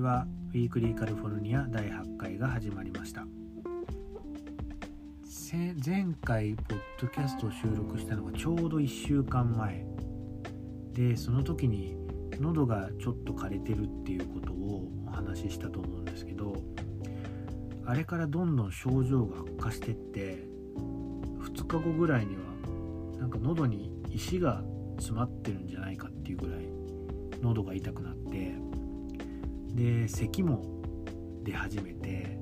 ちはウィークリーカリフォルニア第8回が始まりました。前回ポッドキャストを収録したのがちょうど1週間前でその時に喉がちょっと枯れてるっていうことをお話ししたと思うんですけどあれからどんどん症状が悪化してって2日後ぐらいにはなんか喉に石が詰まってるんじゃないかっていうぐらい喉が痛くなってで咳も出始めて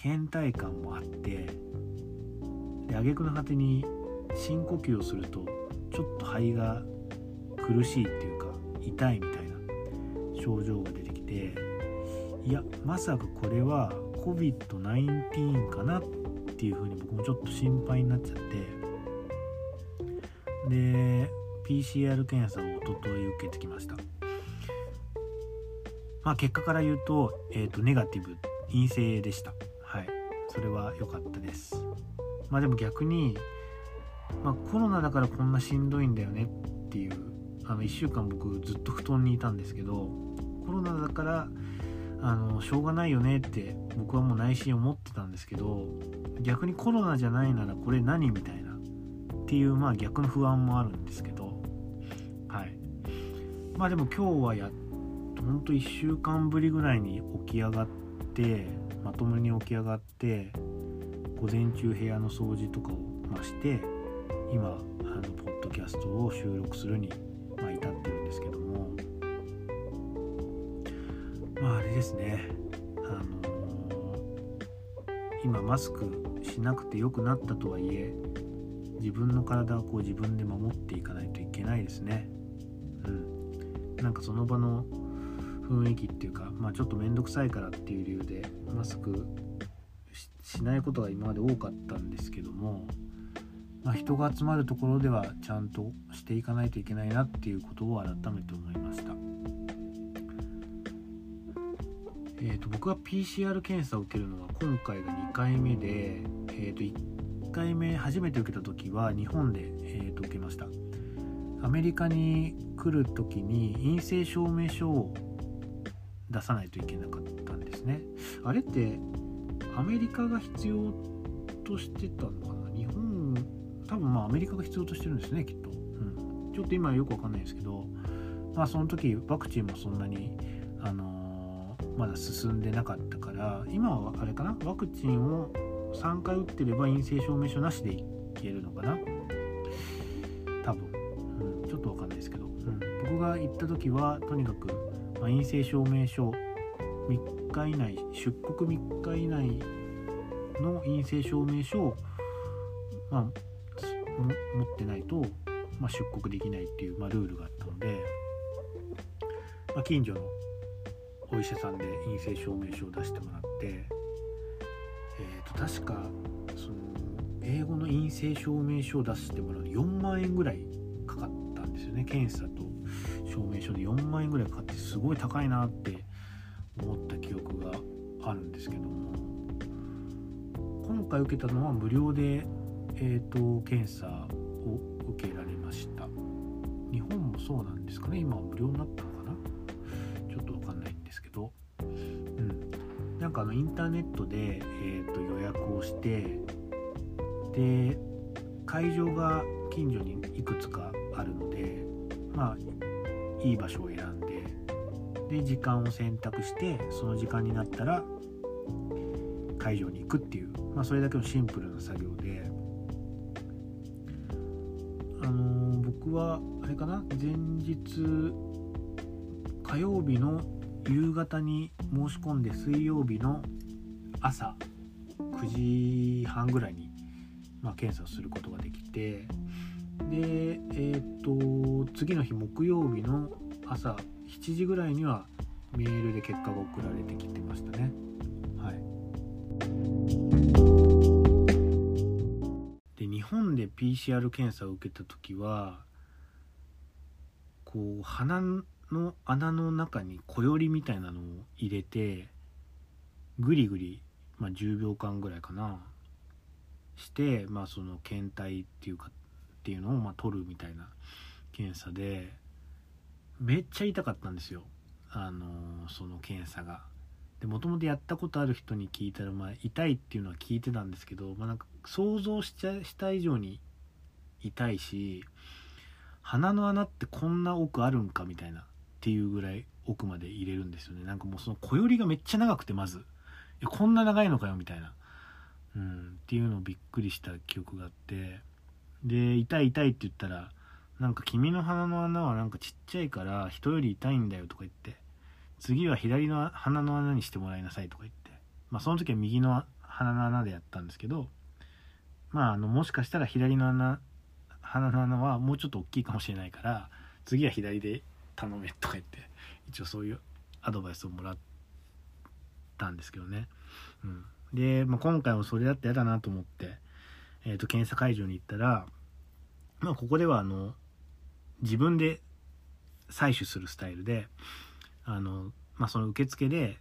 倦怠感もあってで挙句の果てに深呼吸をするとちょっと肺が苦しいっていうか痛いみたいな症状が出てきていやまさかこれは COVID-19 かなっていうふうに僕もちょっと心配になっちゃってで PCR 検査をおととい受けてきました。まあ結果から言うと,、えーと、ネガティブ陰性でした。はい。それは良かったです。まあでも逆に、まあ、コロナだからこんなしんどいんだよねっていうあの1週間僕ずっと布団にいたんですけどコロナだからあのしょうがないよねって僕はもう内心思ってたんですけど逆にコロナじゃないならこれ何みたいなっていうまあ逆の不安もあるんですけどはい。まあでも今日はやってほんと1週間ぶりぐらいに起き上がってまともに起き上がって午前中部屋の掃除とかを、まして今あのポッドキャストを収録するに、まあ、至ってるんですけども。まああれですね。あのー、今マスクしなくてよくなったとはいえ自分の体をこう自分で守っていかないといけないですね。うん。なんかその場の雰囲気っていうかまあちょっと面倒くさいからっていう理由でマスクしないことが今まで多かったんですけども、まあ、人が集まるところではちゃんとしていかないといけないなっていうことを改めて思いました。えーと、僕は PCR 検査を受けるのは今回が2回目で、えー、と1回目初めて受けた時は日本で、えー、と受けましたアメリカに来る時に陰性証明書を出さないといけなかったんですね。あれってアメリカが必要としてたのかな？日本多分まあアメリカが必要としてるんですねきっと、うん、ちょっと今よくわかんないですけどまあその時ワクチンもそんなにあのー、まだ進んでなかったから今はあれかな？ワクチンを3回打ってれば陰性証明書なしでいけるのかな？多分、うん、ちょっとわかんないですけど、うん、僕が行った時はとにかく、陰性証明書3日以内出国3日以内の陰性証明書を、まあ、持ってないと、まあ、出国できないっていう、まあ、ルールがあったので、まあ、近所のお医者さんで陰性証明書を出してもらって、えー、と確かその英語の陰性証明書を出してもらう4万円ぐらいかかったんですよね。検査と証明書で4万円ぐらいかかっすごい高いなって思った記憶があるんですけども今回受けたのは無料で、えーと、検査を受けられました。日本もそうなんですかね。今は無料になったのかな？ちょっとわかんないんですけど。うん。なんかあのインターネットで、えーと予約をしてで会場が近所にいくつかあるのでまあいい場所をで時間を選択してその時間になったら会場に行くっていう、まあ、それだけのシンプルな作業で。あのー、僕はあれかな前日火曜日の夕方に申し込んで水曜日の朝9時半ぐらいに、まあ、検査をすることができてでえっ、と次の日木曜日の朝7時ぐらいにはメールで結果が送られてきてましたね。はい、で日本で PCR 検査を受けた時はこう鼻の穴の中に小よりみたいなのを入れてぐりぐり、まあ、10秒間ぐらいかなして、まあ、その検体っていうかっていうのをまあ取るみたいな検査でめっちゃ痛かったんですよ。あのその検査が。でもともとやったことある人に聞いたら、まあ、痛いっていうのは聞いてたんですけど、まあ、なんか想像しちゃした以上に痛いし鼻の穴ってこんな奥あるんかみたいなっていうぐらい奥まで入れるんですよね。なんかもうその小よりがめっちゃ長くてまず。こんな長いのかよみたいな、うん、っていうのをびっくりした記憶があって。で痛い痛いって言ったらなんか君の鼻の穴はなんかちっちゃいから人より痛いんだよとか言って次は左の鼻の穴にしてもらいなさいとか言ってまあその時は右の鼻の穴でやったんですけどまああのもしかしたら左の穴鼻の穴はもうちょっと大きいかもしれないから次は左で頼めとか言って一応そういうアドバイスをもらったんですけどね。うん、で、まあ、今回もそれだって嫌だなと思って、えー、と検査会場に行ったら、まあ、ここではあの自分で採取するスタイルであの、まあ、その受付で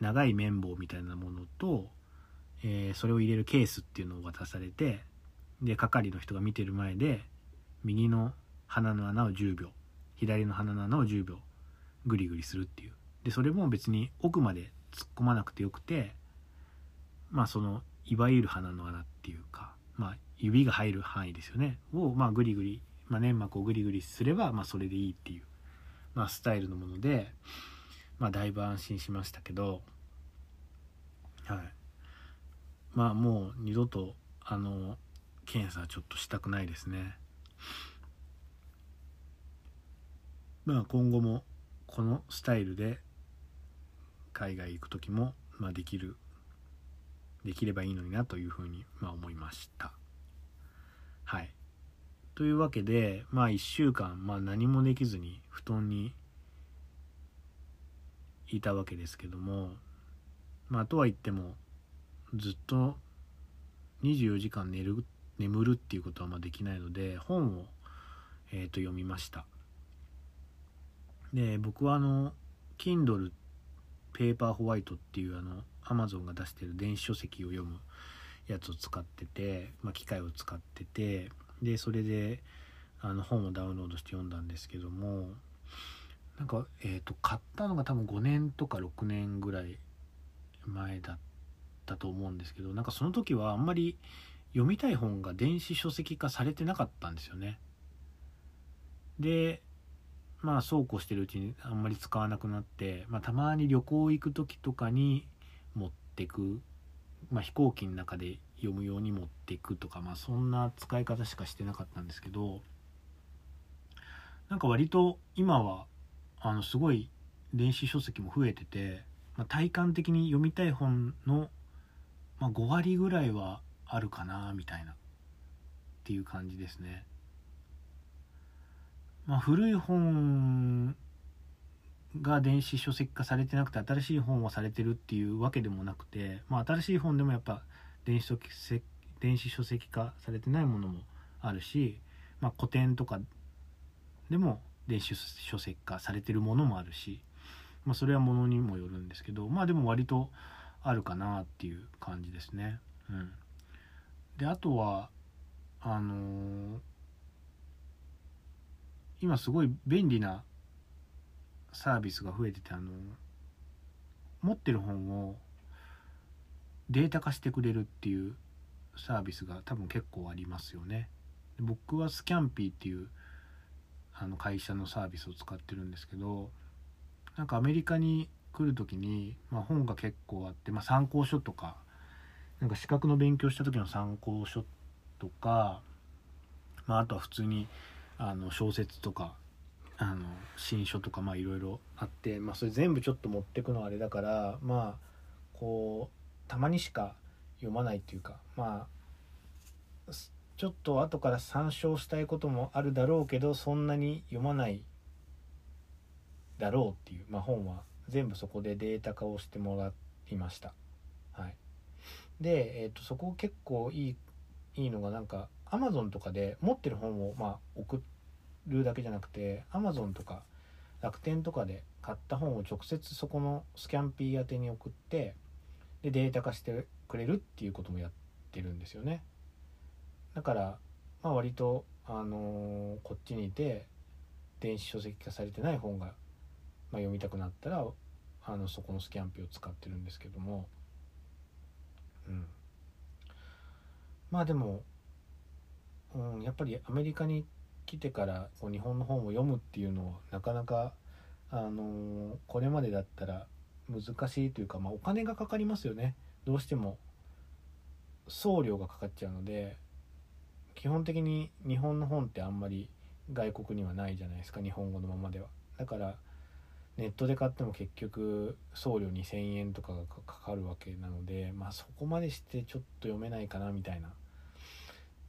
長い綿棒みたいなものと、えー、それを入れるケースっていうのを渡されてで係の人が見てる前で右の鼻の穴を10秒左の鼻の穴を10秒グリグリするっていう。でそれも別に奥まで突っ込まなくてよくてまあそのいわゆる鼻の穴っていうか、まあ、指が入る範囲ですよね。をまあグリグリ、まあ、粘膜をグリグリすればまあそれでいいっていう、まあ、スタイルのもので、まあ、だいぶ安心しましたけどはい。まあもう二度とあの検査ちょっとしたくないですね。まあ今後もこのスタイルで海外行く時も、まあ、できるできればいいのになというふうに、まあ、思いました。はい。というわけでまあ1週間、まあ、何もできずに布団にいたわけですけどもまあとは言ってもずっと24時間寝る眠るっていうことはまあできないので本を、えー、と読みました。で僕はあの Kindle ペーパーホワイトっていうあの Amazon が出してる電子書籍を読むやつを使ってて、まあ、機械を使っててでそれであの本をダウンロードして読んだんですけどもなんか、えーと、買ったのが多分5年とか6年ぐらい前だったと思うんですけどなんかその時はあんまり読みたい本が電子書籍化されてなかったんですよね。でまあそうこうしてるうちにあんまり使わなくなって、まあ、たまに旅行行く時とかに持ってく、まあ、飛行機の中で読むように持っていくとか、まあ、そんな使い方しかしてなかったんですけどなんか割と今はあのすごい電子書籍も増えてて、まあ、体感的に読みたい本の、まあ、5割ぐらいはあるかなみたいなっていう感じですね。まあ、古い本が電子書籍化されてなくて新しい本はされてるっていうわけでもなくて、まあ、新しい本でもやっぱ電子書籍電子書籍化されてないものもあるし、まあ、古典とかでも電子書籍化されてるものもあるし、まあ、それはものにもよるんですけどまあでも割とあるかなっていう感じですね。うん、であとはあのー今すごい便利なサービスが増えててあの持ってる本をデータ化してくれるっていうサービスが多分結構ありますよね。僕はスキャンピーっていうあの会社のサービスを使ってるんですけどなんかアメリカに来る時に、まあ、本が結構あって、まあ、参考書とかなんか資格の勉強した時の参考書とか、まあ、あとは普通にあの小説とかあの新書とかまあいろいろあって、まあ、それ全部ちょっと持ってくのはあれだからまあこうたまにしか読まないっていうかまあちょっと後から参照したいこともあるだろうけどそんなに読まないだろうっていう、まあ、本は全部そこでデータ化をしてもらいました。はい、で、えーと、そこ結構いいいいのがなんか Amazon とかで持ってる本をまあ送るだけじゃなくて Amazon とか楽天とかで買った本を直接そこのスキャンピー宛てに送ってでデータ化してくれるっていうこともやってるんですよね。だからまあ割とあのー、こっちにいて電子書籍化されてない本がまあ、読みたくなったらあのそこのスキャンピを使ってるんですけども、うん、まあでも、うん、やっぱりアメリカに来てからこう日本の本を読むっていうのはなかなか、あのー、これまでだったら難しいというか、まあ、お金がかかりますよね。どうしても。送料がかかっちゃうので基本的に日本の本ってあんまり外国にはないじゃないですか日本語のままでは。だからネットで買っても結局送料2,000円とかがかかるわけなのでまあそこまでしてちょっと読めないかなみたいな。っ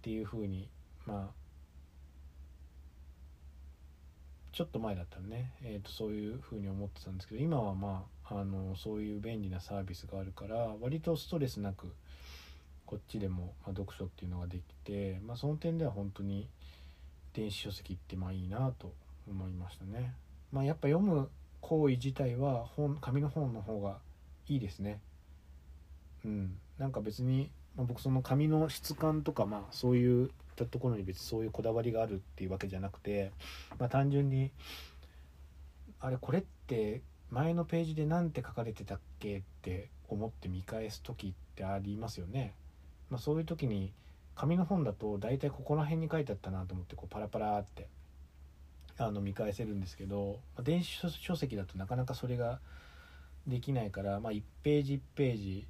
ていうふうにまあちょっと前だったらね、えー、とそういうふうに思ってたんですけど今はまああのそういう便利なサービスがあるから割とストレスなくこっちでも、まあ、読書っていうのができて、まあ、その点では本当に電子書籍ってまあいいなと思いましたね。まあ、やっぱ読む行為自体は本紙の本の方がいいですね。うん、なんか別に、まあ、僕その紙の質感とかまあそういうったところに別にそういうこだわりがあるっていうわけじゃなくて、まあ、単純にあれこれって前のページで何て書かれてたっけって思って見返す時ってありますよね。まあ、そういう時に紙の本だと大体ここら辺に書いてあったなと思ってこうパラパラってあの見返せるんですけど、まあ、電子書籍だとなかなかそれができないから、まあ、1ページ1ページ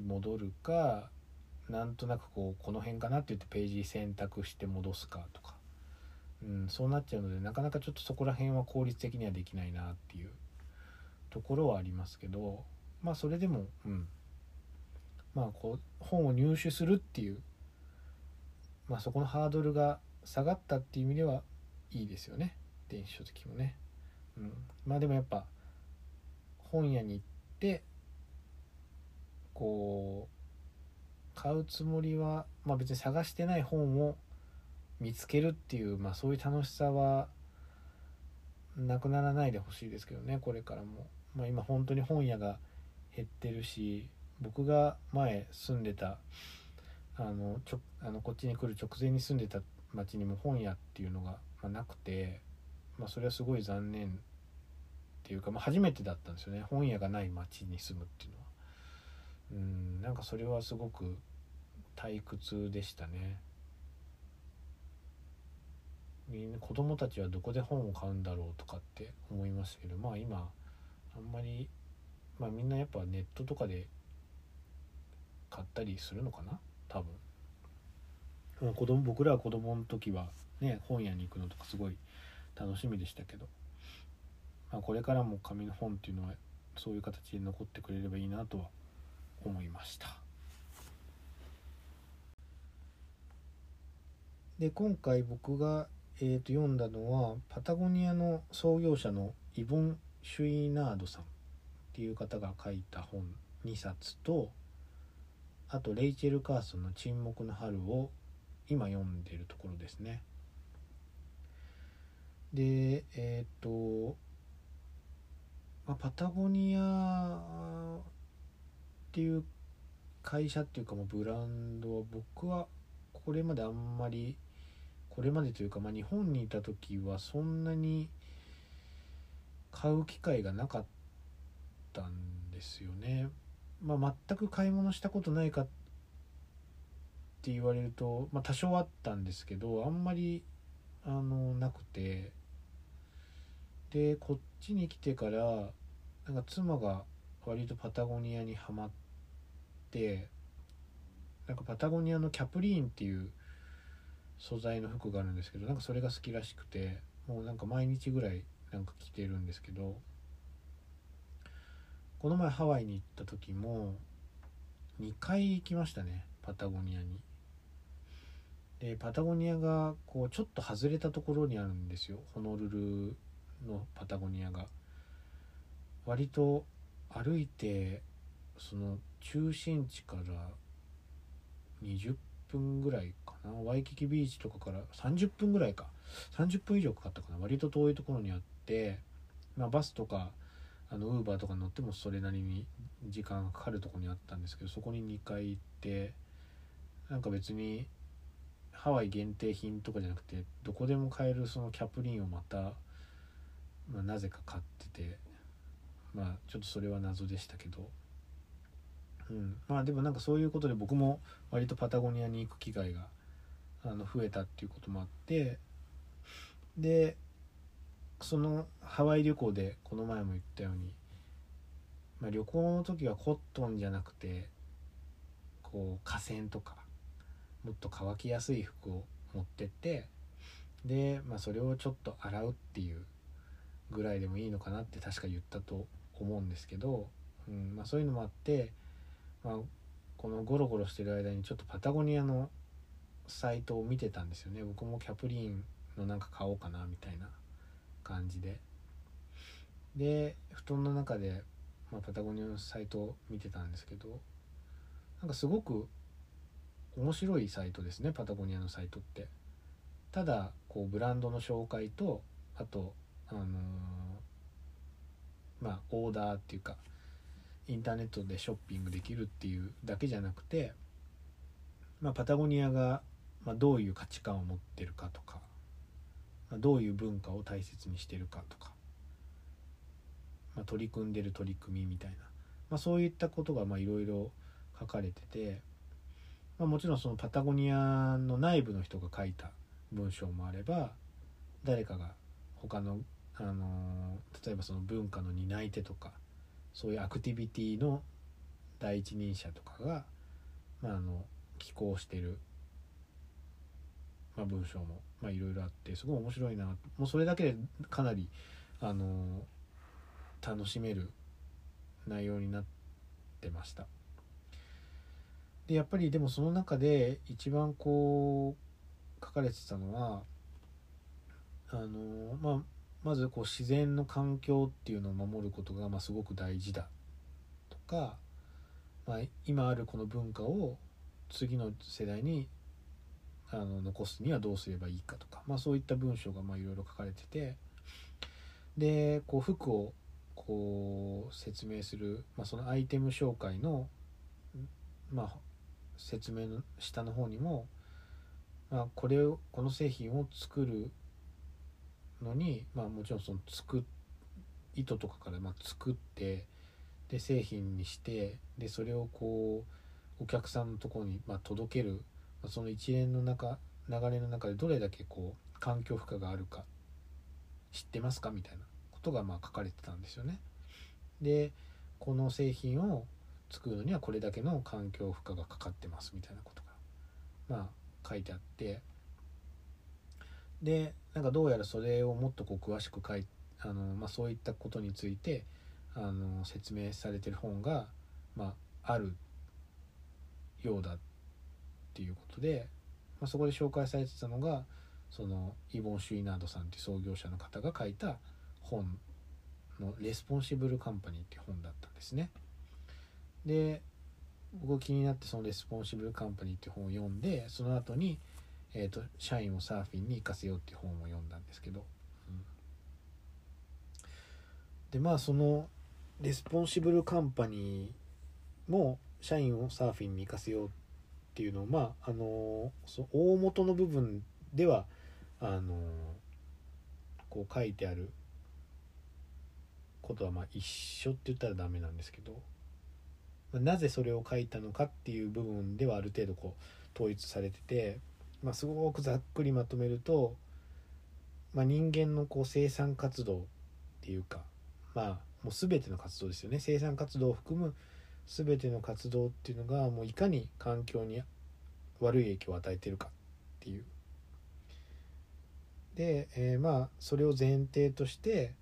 戻るかなんとなくこうこの辺かなって言ってページ選択して戻すかとか、うん、そうなっちゃうのでなかなかちょっとそこら辺は効率的にはできないなっていうところはありますけどまあそれでもうん。まあこう本を入手するっていうまあそこのハードルが下がったっていう意味ではいいですよね。電子書籍もね、うん、まあでもやっぱ本屋に行ってこう買うつもりは、まあ、別に探してない本を見つけるっていう、まあ、そういう楽しさはなくならないでほしいですけどねこれからも、まあ、今本当に本屋が減ってるし僕が前住んでたあのちょあのこっちに来る直前に住んでた町にも本屋っていうのが、まあ、なくて、まあ、それはすごい残念っていうか、まあ、初めてだったんですよね本屋がない町に住むっていうのは。うんなんかそれはすごく退屈でしたねみんな子供たちはどこで本を買うんだろうとかって思いましたけどまあ今あんまりまあみんなやっぱネットとかで買ったりするのかな？多分。子供僕らは子供の時はね本屋に行くのとかすごい楽しみでしたけど、まあ、これからも紙の本っていうのはそういう形で残ってくれればいいなとは思いました。で今回僕が、えー、と読んだのはパタゴニアの創業者のイボン・シュイナードさんっていう方が書いた本2冊とあとレイチェル・カーソンの「沈黙の春」を今読んでるところですね。でえっ、と、まあ、パタゴニアっていう会社っていうかもうブランドは僕はこれまであんまりこれまでというか、まあ、日本にいた時はそんなに買う機会がなかったんですよね。まあ、全く買い物したことないかって言われると、まあ、多少あったんですけどあんまりあのなくてでこっちに来てからなんか妻が割とパタゴニアにはまってなんかパタゴニアのキャプリーンっていう素材の服があるんですけどなんかそれが好きらしくてもうなんか毎日ぐらいなんか着てるんですけどこの前ハワイに行った時も2回行きましたねパタゴニアに。でパタゴニアがこうちょっと外れたところにあるんですよホノルルのパタゴニアが。割と歩いてその中心地から20分ぐらいかなワイキキビーチとかから30分ぐらいか30分以上かかったかな割と遠いところにあって、まあ、バスとかあのウーバーとか乗ってもそれなりに時間がかかるとこにあったんですけどそこに2回行ってなんか別にハワイ限定品とかじゃなくてどこでも買えるそのキャプリンをまたまあ、なぜか買っててまあちょっとそれは謎でしたけど、うん、まあでもなんかそういうことで僕も割とパタゴニアに行く機会があの増えたっていうこともあってでそのハワイ旅行でこの前も言ったように、まあ、旅行の時はコットンじゃなくてこう河川とかもっと乾きやすい服を持ってってで、まあ、それをちょっと洗うっていうぐらいでもいいのかなって確か言ったと思うんですけど、うんまあ、そういうのもあって、まあ、このゴロゴロしてる間にちょっとパタゴニアのサイトを見てたんですよね。僕もキャプリンのなんか買おうかなみたいな。感じで。で布団の中で、まあ、パタゴニアのサイトを見てたんですけどなんかすごく面白いサイトですねパタゴニアのサイトって。ただこうブランドの紹介とあとあのー、まあオーダーっていうかインターネットでショッピングできるっていうだけじゃなくて、まあ、パタゴニアが、まあ、どういう価値観を持ってるかとか、どういう文化を大切にしてるかとか、まあ、取り組んでる取り組みみたいな、まあ、そういったことがいろいろ書かれてて、まあ、もちろんそのパタゴニアの内部の人が書いた文章もあれば誰かが他の、あの例えばその文化の担い手とかそういうアクティビティの第一人者とかが、まあ、あの寄稿してる、まあ、文章もまあいろいろあってすごい面白いなもうそれだけでかなり、あの楽しめる内容になってました。でやっぱりでもその中で一番こう書かれてたのはあのまあまずこう自然の環境っていうのを守ることがまあすごく大事だとか、まあ、今あるこの文化を次の世代にあの残すにはどうすればいいかとか、まあ、そういった文章がいろいろ書かれててでこう服をこう説明する、まあ、そのアイテム紹介の、まあ、説明の下の方にも、まあ、これをこの製品を作るのに、まあ、もちろんその作糸とかからま作ってで製品にしてでそれをこうお客さんのところにま届ける、その一連の中流れの中でどれだけこう環境負荷があるか知ってますかみたいなことがまあ書かれてたんですよね。でこの製品を作るのにはこれだけの環境負荷がかかってますみたいなことがまあ書いてあってでなんかどうやらそれをもっとこう詳しく書いあの、まあ、そういったことについてあの説明されてる本が、まあ、あるようだっていうことで、まあ、そこで紹介されてたのがそのイボン・シュイナードさんっていう創業者の方が書いた本の「レスポンシブル・カンパニー」っていう本だったんですね。で僕気になってその「レスポンシブル・カンパニー」っていう本を読んでその後に「えーと、社員をサーフィンに行かせようっていう本を読んだんですけど、でまあそのレスポンシブルカンパニーも社員をサーフィンに行かせようってていうのをまああのそ大元の部分ではあのこう書いてあることはまあ一緒って言ったらダメなんですけどまなぜそれを書いたのかっていう部分ではある程度こう統一されててまあ、すごくざっくりまとめると、まあ、人間のこう生産活動っていうかまあもう全ての活動ですよね。生産活動を含む全ての活動っていうのがもういかに環境に悪い影響を与えてるかっていう。で、えー、まあそれを前提として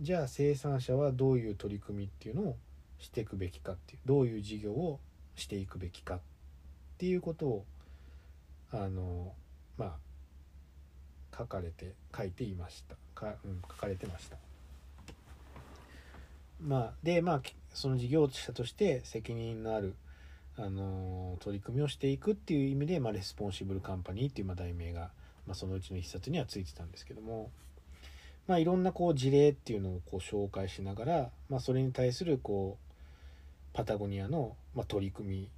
じゃあ生産者はどういう取り組みっていうのをしていくべきかっていう。どういう事業をしていくべきかっていうことをあのまあ書かれて書いていました。か、うん、書かれてました。まあでまあその事業者として責任のあるあの取り組みをしていくっていう意味で、まあ、レスポンシブルカンパニーっていうまあ題名が、まあ、そのうちの一冊にはついてたんですけども、まあ、いろんなこう事例っていうのをこう紹介しながら、まあ、それに対するこうパタゴニアの、まあ、取り組みっ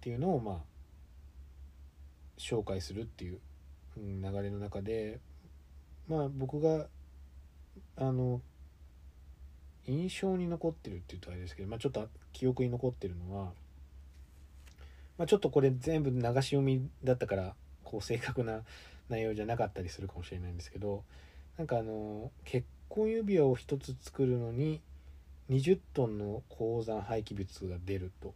ていうのをまあ紹介するっていう流れの中でまあ僕があの印象に残ってるっていうとあれですけど、まあ、ちょっと記憶に残ってるのは、まあ、ちょっとこれ全部流し読みだったからこう正確な内容じゃなかったりするかもしれないんですけどなんかあの結婚指輪を1つ作るのに20トンの鉱山廃棄物が出ると。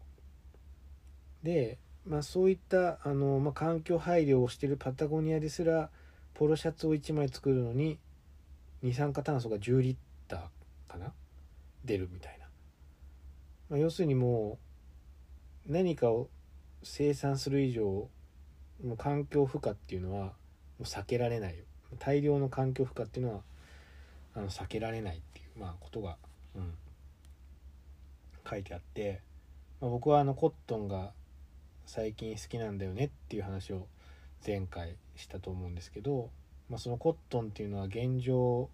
で、まあ、そういったあの、まあ、環境配慮をしてるパタゴニアですらポロシャツを1枚作るのに二酸化炭素が10リッターかな？出るみたいな、まあ、要するにもう何かを生産する以上もう環境負荷っていうのはもう避けられない大量の環境負荷っていうのはあの避けられないっていう、まあ、ことが、うん、書いてあって、まあ、僕はあのコットンが最近好きなんだよねっていう話を前回したと思うんですけど、まあ、そのコットンっていうのは現状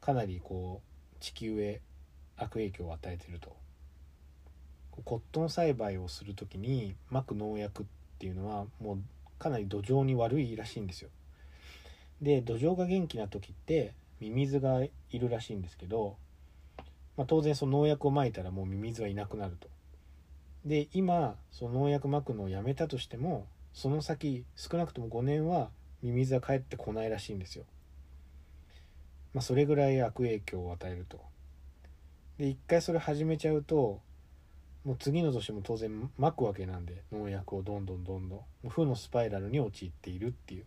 かなりこう地球へ悪影響を与えてるとコットン栽培をする時にまく農薬っていうのはもうかなり土壌に悪いらしいんですよで土壌が元気な時ってミミズがいるらしいんですけど、まあ、当然その農薬をまいたらもうミミズはいなくなるとで今その農薬まくのをやめたとしてもその先少なくとも5年はミミズは帰ってこないらしいんですよ。まあ、それぐらい悪影響を与えると。で一回それ始めちゃうともう次の年も当然まくわけなんで農薬をどんどんどんどん。負のスパイラルに陥っているっていう。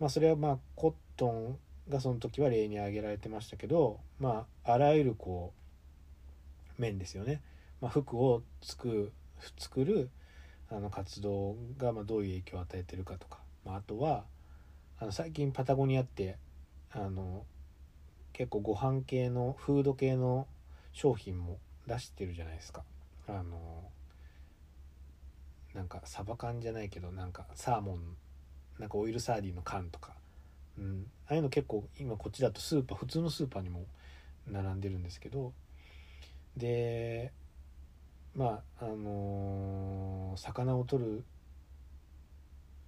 まあそれはまあコットンがその時は例に挙げられてましたけどまああらゆるこう面ですよね、まあ、服を作る作るあの活動がまどういう影響を与えてるかとか、まあ、あとはあの最近パタゴニアってあの結構ご飯系のフード系の商品も出してるじゃないですか。あのなんかサバ缶じゃないけどなんかサーモンなんかオイルサーディンの缶とか、うん、ああいうの結構今こっちだとスーパー普通のスーパーにも並んでるんですけど。でまああのー、魚を取る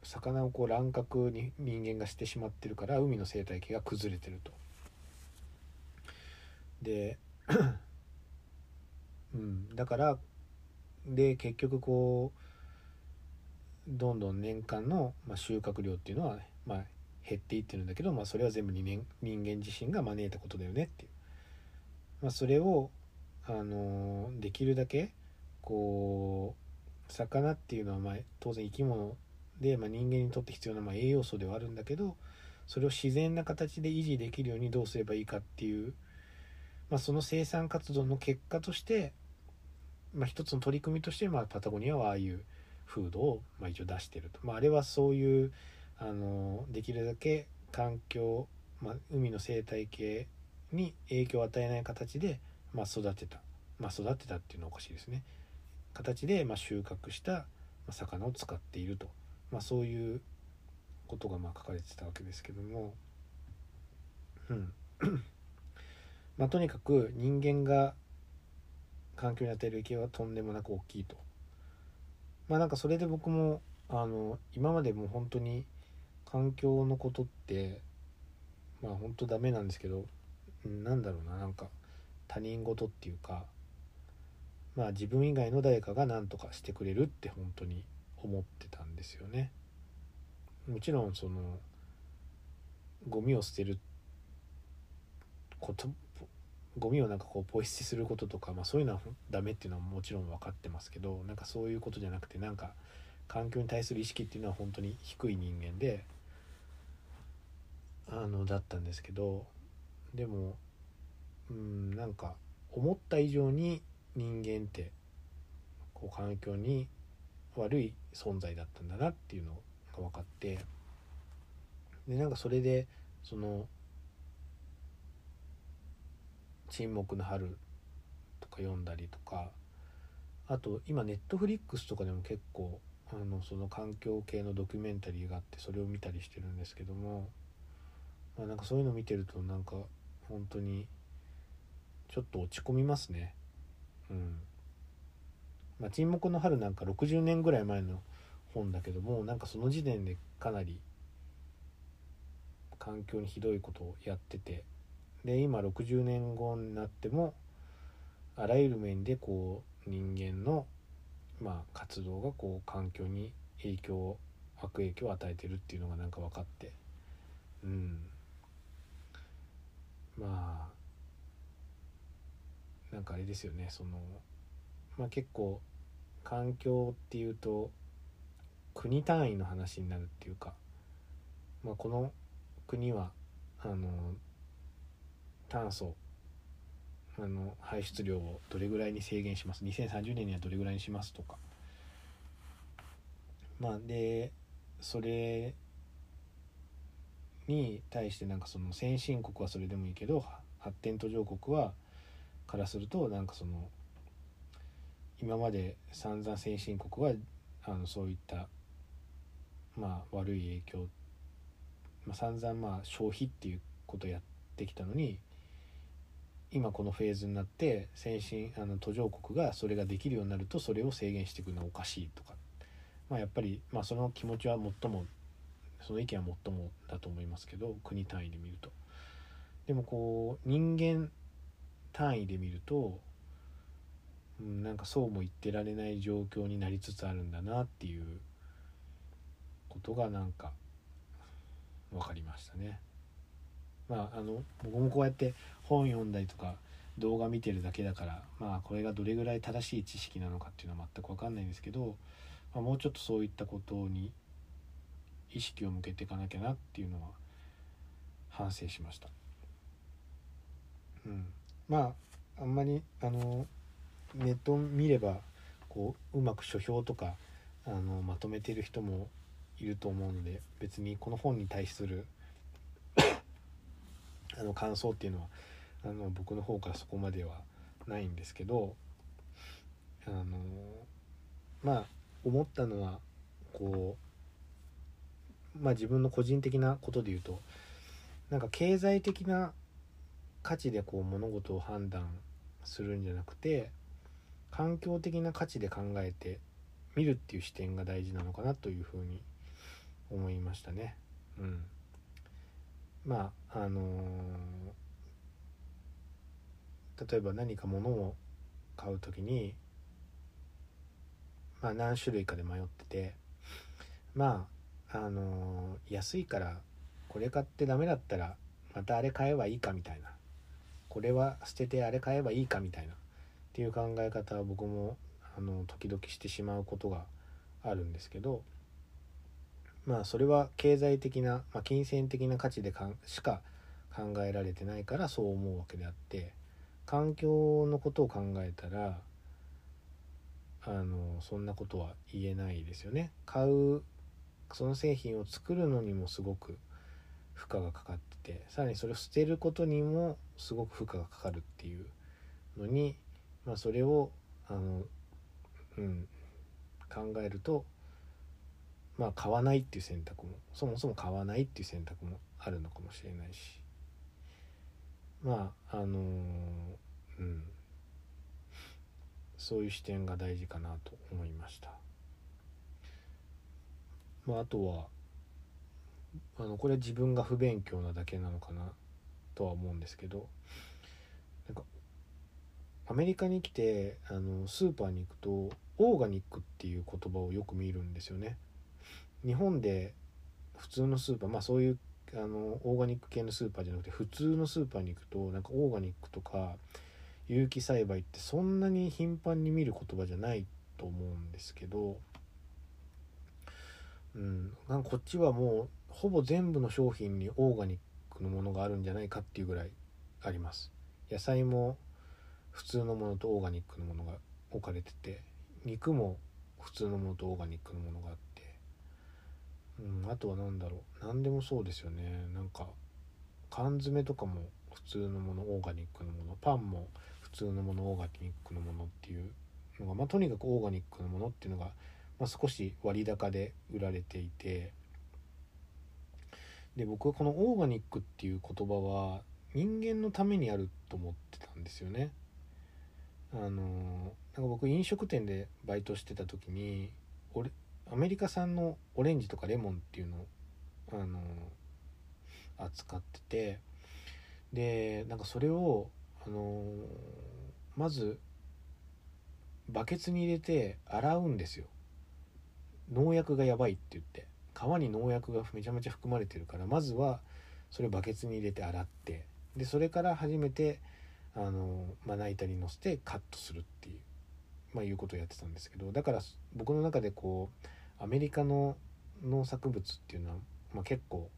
魚をこう乱獲に人間がしてしまってるから海の生態系が崩れてると。で、うん、だからで結局こうどんどん年間の、まあ、収穫量っていうのは、ね、まあ、減っていってるんだけど、まあ、それは全部人間人間自身が招いたことだよねっていう、まあ、それを、あのー、できるだけこう魚っていうのはまあ当然生き物で、まあ、人間にとって必要なまあ栄養素ではあるんだけどそれを自然な形で維持できるようにどうすればいいかっていう、まあ、その生産活動の結果として、まあ、一つの取り組みとして、まあ、パタゴニアはああいう風土をまあ一応出してると、まあ、あれはそういうあのできるだけ環境、まあ、海の生態系に影響を与えない形で、まあ、育てた、まあ、育てたっていうのはおかしいですね。形でま収穫した魚を使っていると、まあ、そういうことがまあ書かれてたわけですけども、うん。まあ、とにかく人間が環境に与える影響はとんでもなく大きいと。まあなんかそれで僕もあの今までも本当に環境のことってまあ本当ダメなんですけど、うん、なんだろうななんか他人事っていうかまあ自分以外の誰かが何とかしてくれるって本当に思ってたんですよね。もちろんそのゴミを捨てることゴミをなんかこうポイ捨てすることとか、まあ、そういうのはダメっていうのはもちろん分かってますけどなんかそういうことじゃなくてなんか環境に対する意識っていうのは本当に低い人間であのだったんですけどでもうんなんか思った以上に人間ってこう環境に悪い存在だったんだなっていうのが分かってでなんかそれでその「沈黙の春」とか読んだりとか。あと今ネットフリックスとかでも結構あのその環境系のドキュメンタリーがあってそれを見たりしてるんですけども、まあ、なんかそういうの見てるとなんか本当にちょっと落ち込みますね。うん。まあ、沈黙の春なんか60年ぐらい前の本だけどもなんかその時点でかなり環境にひどいことをやってて。で今60年後になってもあらゆる面でこう人間のまあ活動がこう環境に影響悪影響を与えてるっていうのがなんか分かって。うん。まあなんかあれですよねそのまあ結構環境っていうと国単位の話になるっていうか、まあ、この国はあの炭素あの排出量をどれぐらいに制限します？2030年にはどれぐらいにしますとか。まあでそれに対してなんかその先進国はそれでもいいけど発展途上国はからするとなんかその今まで散々先進国はあのそういったまあ悪い影響、まあ、散々まあ消費っていうことをやってきたのに今このフェーズになって先進あの途上国がそれができるようになるとそれを制限していくのはおかしいとか、まあ、やっぱり、まあ、その気持ちは最もその意見は最もだと思いますけど国単位で見ると。でもこう人間単位で見ると、うん、なんかそうも言ってられない状況になりつつあるんだなっていうことがなんか分かりましたね。まあ、あの僕もこうやって本読んだりとか動画見てるだけだからまあこれがどれぐらい正しい知識なのかっていうのは全く分かんないんですけど、まあ、もうちょっとそういったことに意識を向けていかなきゃなっていうのは反省しました。うん、まああんまりあのネットを見ればこううまく書評とかあのまとめてる人もいると思うので別にこの本に対する あの感想っていうのはあの僕の方からそこまではないんですけどあのまあ思ったのはこうまあ自分の個人的なことで言うとなんか経済的な価値でこう物事を判断するんじゃなくて環境的な価値で考えて見るっていう視点が大事なのかなというふうに思いましたね。うん、まああのー、例えば何か物を買う時に、まあ、何種類かで迷っててまああのー、安いからこれ買ってダメだったらまたあれ買えばいいかみたいな。これは捨ててあれ買えばいいかみたいな。っていう考え方は僕もあの時々してしまうことがあるんですけどまあそれは経済的な、まあ、金銭的な価値でかんしか考えられてないからそう思うわけであって環境のことを考えたらあのそんなことは言えないですよね。買うその製品を作るのにもすごく負荷がかかっててさらにそれを捨てることにもすごく負荷がかかるっていうのに、まあ、それをあの、うん、考えるとまあ買わないっていう選択もそもそも買わないっていう選択もあるのかもしれないしまああのうんそういう視点が大事かなと思いました。まあ、あとはあのこれは自分が不勉強なだけなのかなとは思うんですけどなんかアメリカに来てあのスーパーに行くとオーガニックっていう言葉をよく見るんですよね。日本で普通のスーパーまあそういうあのオーガニック系のスーパーじゃなくて普通のスーパーに行くとなんかオーガニックとか有機栽培ってそんなに頻繁に見る言葉じゃないと思うんですけど、うん、なんかこっちはもうほぼ全部の商品にオーガニックのものがあるんじゃないかっていうぐらいあります。野菜も普通のものとオーガニックのものが置かれてて肉も普通のものとオーガニックのものがあってうん、あとは何だろう何でもそうですよねなんか缶詰とかも普通のものオーガニックのものパンも普通のものオーガニックのものっていうのが、まあ、とにかくオーガニックのものっていうのが、まあ、少し割高で売られていてで僕はこのオーガニックっていう言葉は人間のためにあると思ってたんですよね。あのなんか僕飲食店でバイトしてた時に俺アメリカ産のオレンジとかレモンっていうのをあの扱っててでなんかそれを、あのまずバケツに入れて洗うんですよ。農薬がやばいって言って。皮に農薬がめちゃめちゃ含まれてるからまずはそれをバケツに入れて洗ってでそれから初めてあのまな板に乗せてカットするっていう、まあ、いうことをやってたんですけどだから僕の中でこうアメリカの農作物っていうのは、まあ、結構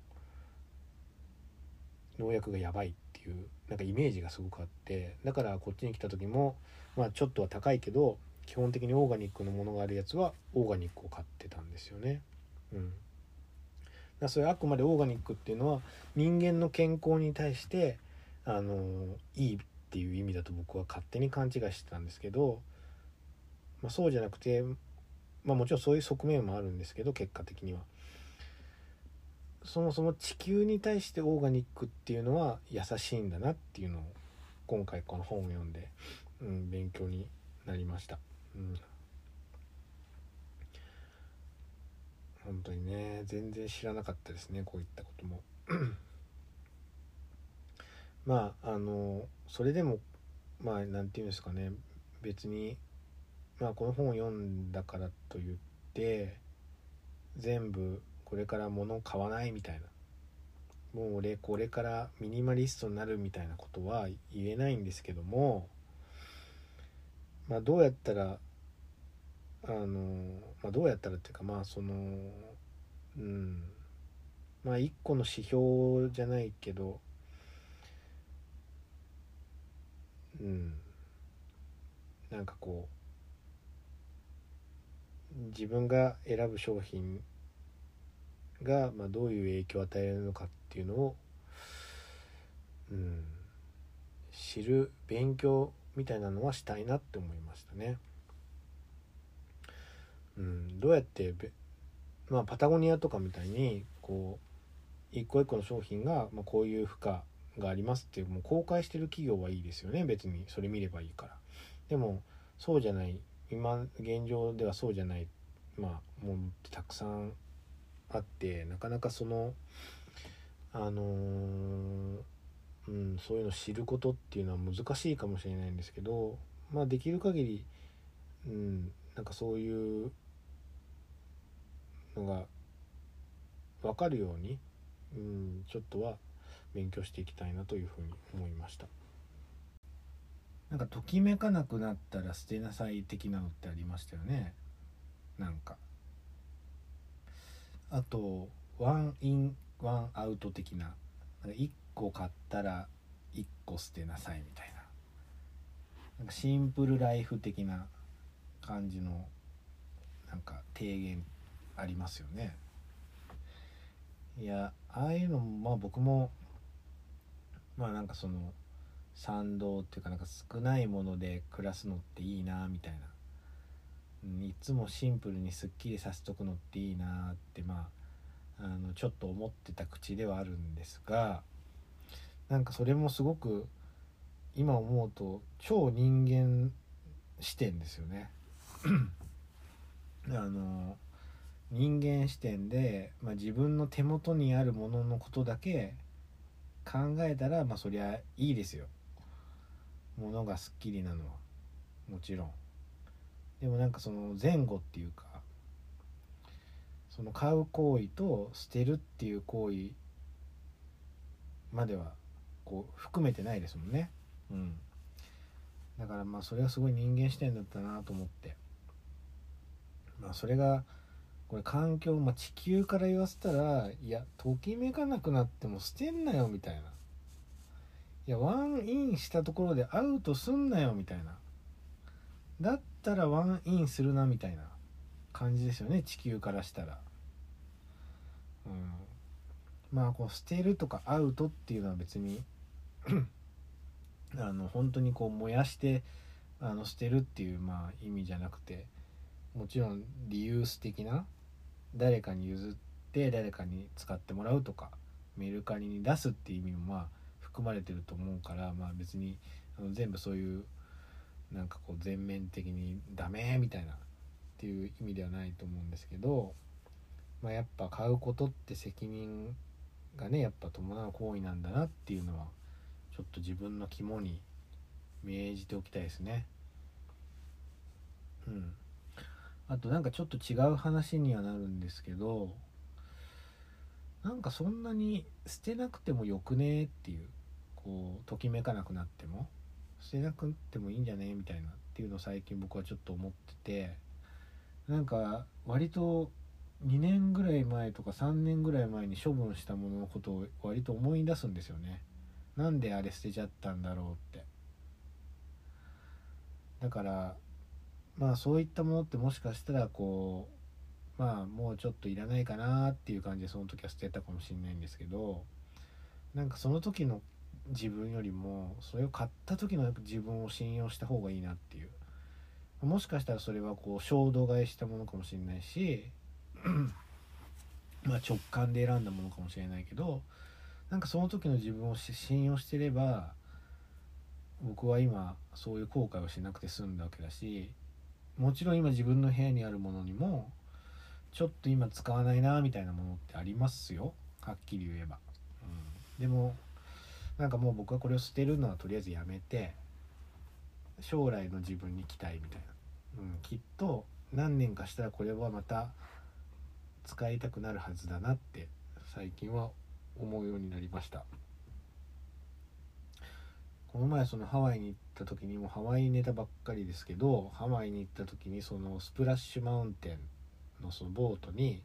農薬がやばいっていうなんかイメージがすごくあってだからこっちに来た時も、まあ、ちょっとは高いけど基本的にオーガニックのものがあるやつはオーガニックを買ってたんですよね。うんだそれあくまでオーガニックっていうのは人間の健康に対してあのいいっていう意味だと僕は勝手に勘違いしてたんですけど、まあ、そうじゃなくて、まあ、もちろんそういう側面もあるんですけど結果的には。そもそも地球に対してオーガニックっていうのは優しいんだなっていうのを今回この本を読んで、うん、勉強になりました。うん本当にね全然知らなかったですねこういったことも まああのそれでもまあ何て言うんですかね別にまあこの本を読んだからといって全部これから物を買わないみたいな。もう俺これからミニマリストになるみたいなことは言えないんですけどもまあどうやったらあの、まあ、どうやったらっていうかまあそのうんまあ一個の指標じゃないけどうんなんかこう自分が選ぶ商品が、まあ、どういう影響を与えるのかっていうのを、うん、知る勉強みたいなのはしたいなって思いましたね。うん、どうやってまあ、パタゴニアとかみたいにこう一個一個の商品が、まあ、こういう負荷がありますっていうもう公開してる企業はいいですよね別にそれ見ればいいからでもそうじゃない今現状ではそうじゃないまあもうたくさんあってなかなかそのあのー、うん、そういうのを知ることっていうのは難しいかもしれないんですけどまあできる限り、うん、なんかそういうのが分かるように、うん、ちょっとは勉強していきたいなというふうに思いました。なんかときめかなくなったら捨てなさい的なのってありましたよね。なんか。あとワンインワンアウト的な。なんか1個買ったら1個捨てなさいみたいな。なんかシンプルライフ的な感じのなんか提言ありますよね。いやああいうのもまあ僕もまあなんかその賛同っていうかなんか少ないもので暮らすのっていいなみたいな、うん、いつもシンプルにすっきりさせとくのっていいなってまああのちょっと思ってた口ではあるんですがなんかそれもすごく今思うと超人間視点ですよね。あの人間視点で、まあ、自分の手元にあるもののことだけ考えたらまあそりゃいいですよ。ものがすっきりなのはもちろん。でもなんかその前後っていうかその買う行為と捨てるっていう行為まではこう含めてないですもんね。うん。だからまあそれはすごい人間視点だったなと思って。まあそれがこれ環境、まあ、地球から言わせたらいやときめかなくなっても捨てんなよみたいな。いやワンインしたところでアウトすんなよみたいな。だったらワンインするなみたいな感じですよね地球からしたら。うん。まあこう捨てるとかアウトっていうのは別に あの本当にこう燃やしてあの捨てるっていうまあ意味じゃなくてもちろんリユース的な誰かに譲って誰かに使ってもらうとかメルカリに出すっていう意味もまあ含まれてると思うからまあ別にあの全部そういうなんかこう全面的にダメみたいなっていう意味ではないと思うんですけど、まあ、やっぱ買うことって責任がねやっぱ伴う行為なんだなっていうのはちょっと自分の肝に銘じておきたいですね。うん。あとなんかちょっと違う話にはなるんですけどなんかそんなに捨てなくてもよくねっていうこうときめかなくなっても捨てなくてもいいんじゃね？みたいなっていうのを最近僕はちょっと思っててなんか割と2年ぐらい前とか3年ぐらい前に処分したもののことを割と思い出すんですよね。なんであれ捨てちゃったんだろうって。だからまあそういったものってもしかしたらこうまあもうちょっといらないかなっていう感じでその時は捨てたかもしれないんですけどなんかその時の自分よりもそれを買った時の自分を信用した方がいいなっていう。もしかしたらそれはこう衝動買いしたものかもしれないし ま直感で選んだものかもしれないけどなんかその時の自分を信用してれば僕は今そういう後悔をしなくて済んだわけだしもちろん今自分の部屋にあるものにもちょっと今使わないなみたいなものってありますよ。はっきり言えば、うん、でもなんかもう僕はこれを捨てるのはとりあえずやめて将来の自分に期待みたいな、うん、きっと何年かしたらこれはまた使いたくなるはずだなって最近は思うようになりました。この前そのハワイに行った時にもハワイネタばっかりですけどハワイに行った時にそのスプラッシュマウンテンのそのボートに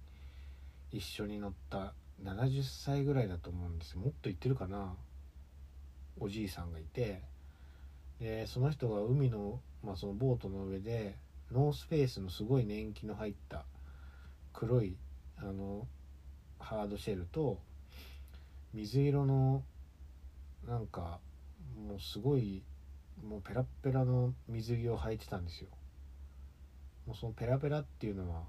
一緒に乗った70歳ぐらいだと思うんですよ。もっと行ってるかな？おじいさんがいてでその人が海の,、まあそのボートの上でノースペースのすごい年季の入った黒いあのハードシェルと水色のなんかもうすごいもうペラペラの水着を履いてたんですよ。もうそのペラペラっていうのは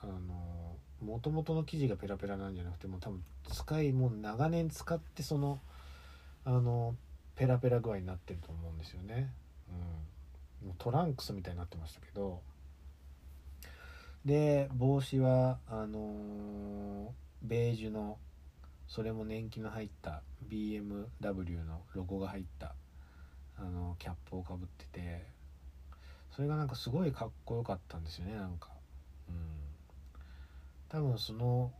あのもともとの生地がペラペラなんじゃなくてもう多分使いもう長年使ってそのあのペラペラ具合になってると思うんですよね、うん、もうトランクスみたいになってましたけど。で帽子はあのー、ベージュのそれも年季の入った BMW のロゴが入ったあのキャップをかぶってて。それがなんかすごいかっこよかったんですよねなんか。多分その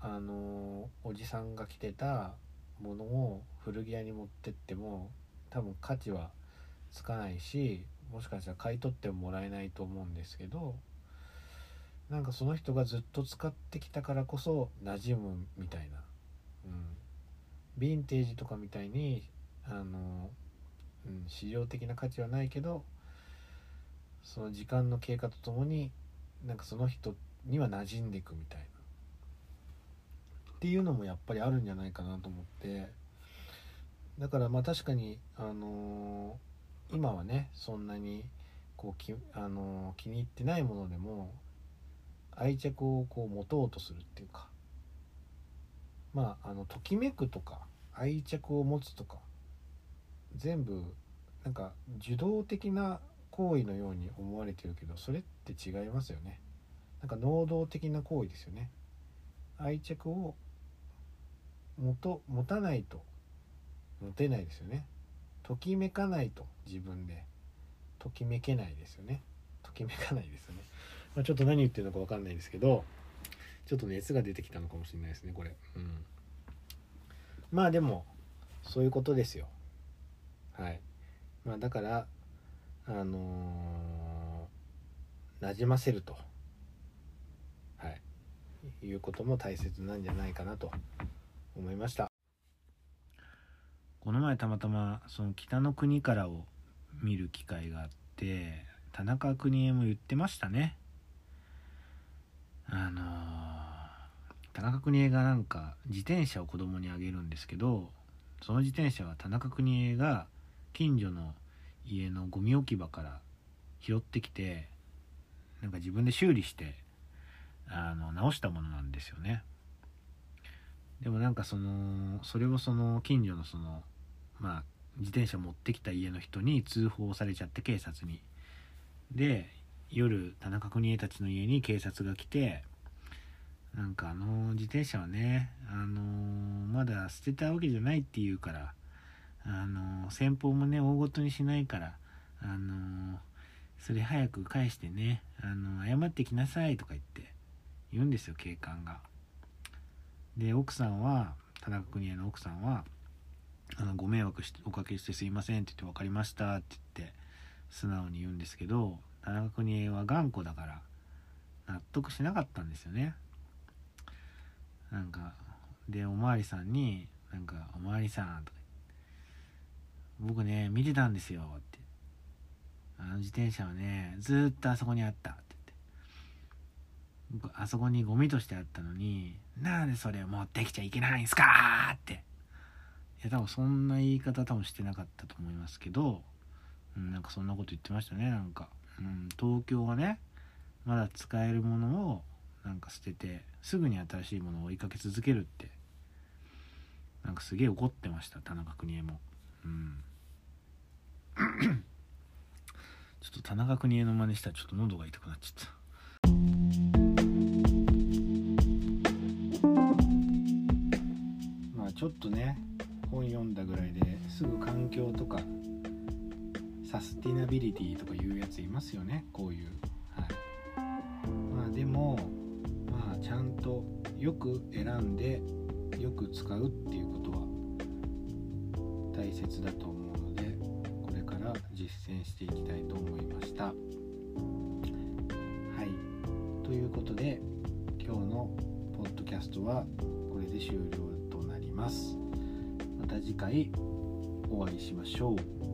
あのおじさんが着てたものを古着屋に持ってっても多分価値はつかないしもしかしたら買い取ってもらえないと思うんですけどなんかその人がずっと使ってきたからこそ馴染むみたいな、うん、ヴィンテージとかみたいにあの、うん、市場的な価値はないけどその時間の経過とともになんかその人ってには馴染んでいくみたいな。っていうのもやっぱりあるんじゃないかなと思って。だからまあ確かにあのー、今はねそんなにこうき、あのー、気に入ってないものでも愛着をこう持とうとするっていうか。まああのときめくとか愛着を持つとか全部なんか受動的な行為のように思われてるけどそれって違いますよね。なんか能動的な行為ですよね。愛着をもと持たないと持てないですよね。ときめかないと自分で。ときめけないですよね。ときめかないですよね。まあ、ちょっと何言ってるのか分かんないですけどちょっと熱が出てきたのかもしれないですねこれ。うん。まあでもそういうことですよ。はい。まあだからあのー、馴染ませると。いうことも大切なんじゃないかなと思いました。この前たまたまその北の国からを見る機会があって田中邦衛も言ってましたね。あの田中邦衛がなんか自転車を子供にあげるんですけどその自転車は田中邦衛が近所の家のゴミ置き場から拾ってきてなんか自分で修理してあの直したものなんですよね。でもなんかそのそれをその近所のそのまあ自転車持ってきた家の人に通報されちゃって警察に。で夜田中邦衛たちの家に警察が来てなんかあの自転車はねあのまだ捨てたわけじゃないって言うからあの先方もね大ごとにしないからあのそれ早く返してねあの謝ってきなさいとか言って言うんですよ警官が。で奥さんは田中邦衛の奥さんはあの「ご迷惑しおかけしてすいません」って言って「分かりました」って言って素直に言うんですけど田中邦衛は頑固だから納得しなかったんですよね。なんかでおまわりさんに「なんかおまわりさん」とか僕ね見てたんですよ」って「あの自転車はねずっとあそこにあった」あそこにゴミとしてあったのになんでそれを持ってきちゃいけないんすかって。いや多分そんな言い方多分してなかったと思いますけど、うん、なんかそんなこと言ってましたねなんか、うん、東京はねまだ使えるものをなんか捨ててすぐに新しいものを追いかけ続けるってなんかすげえ怒ってました田中邦衛も。うん。ちょっと田中邦衛の真似したらちょっと喉が痛くなっちゃった。ちょっとね本読んだぐらいですぐ環境とかサスティナビリティとかいうやついますよねこういう。はい。まあでもまあちゃんとよく選んでよく使うっていうことは大切だと思うのでこれから実践していきたいと思いました。はい。ということで今日のポッドキャストはこれで終了となります。また次回お会いしましょう。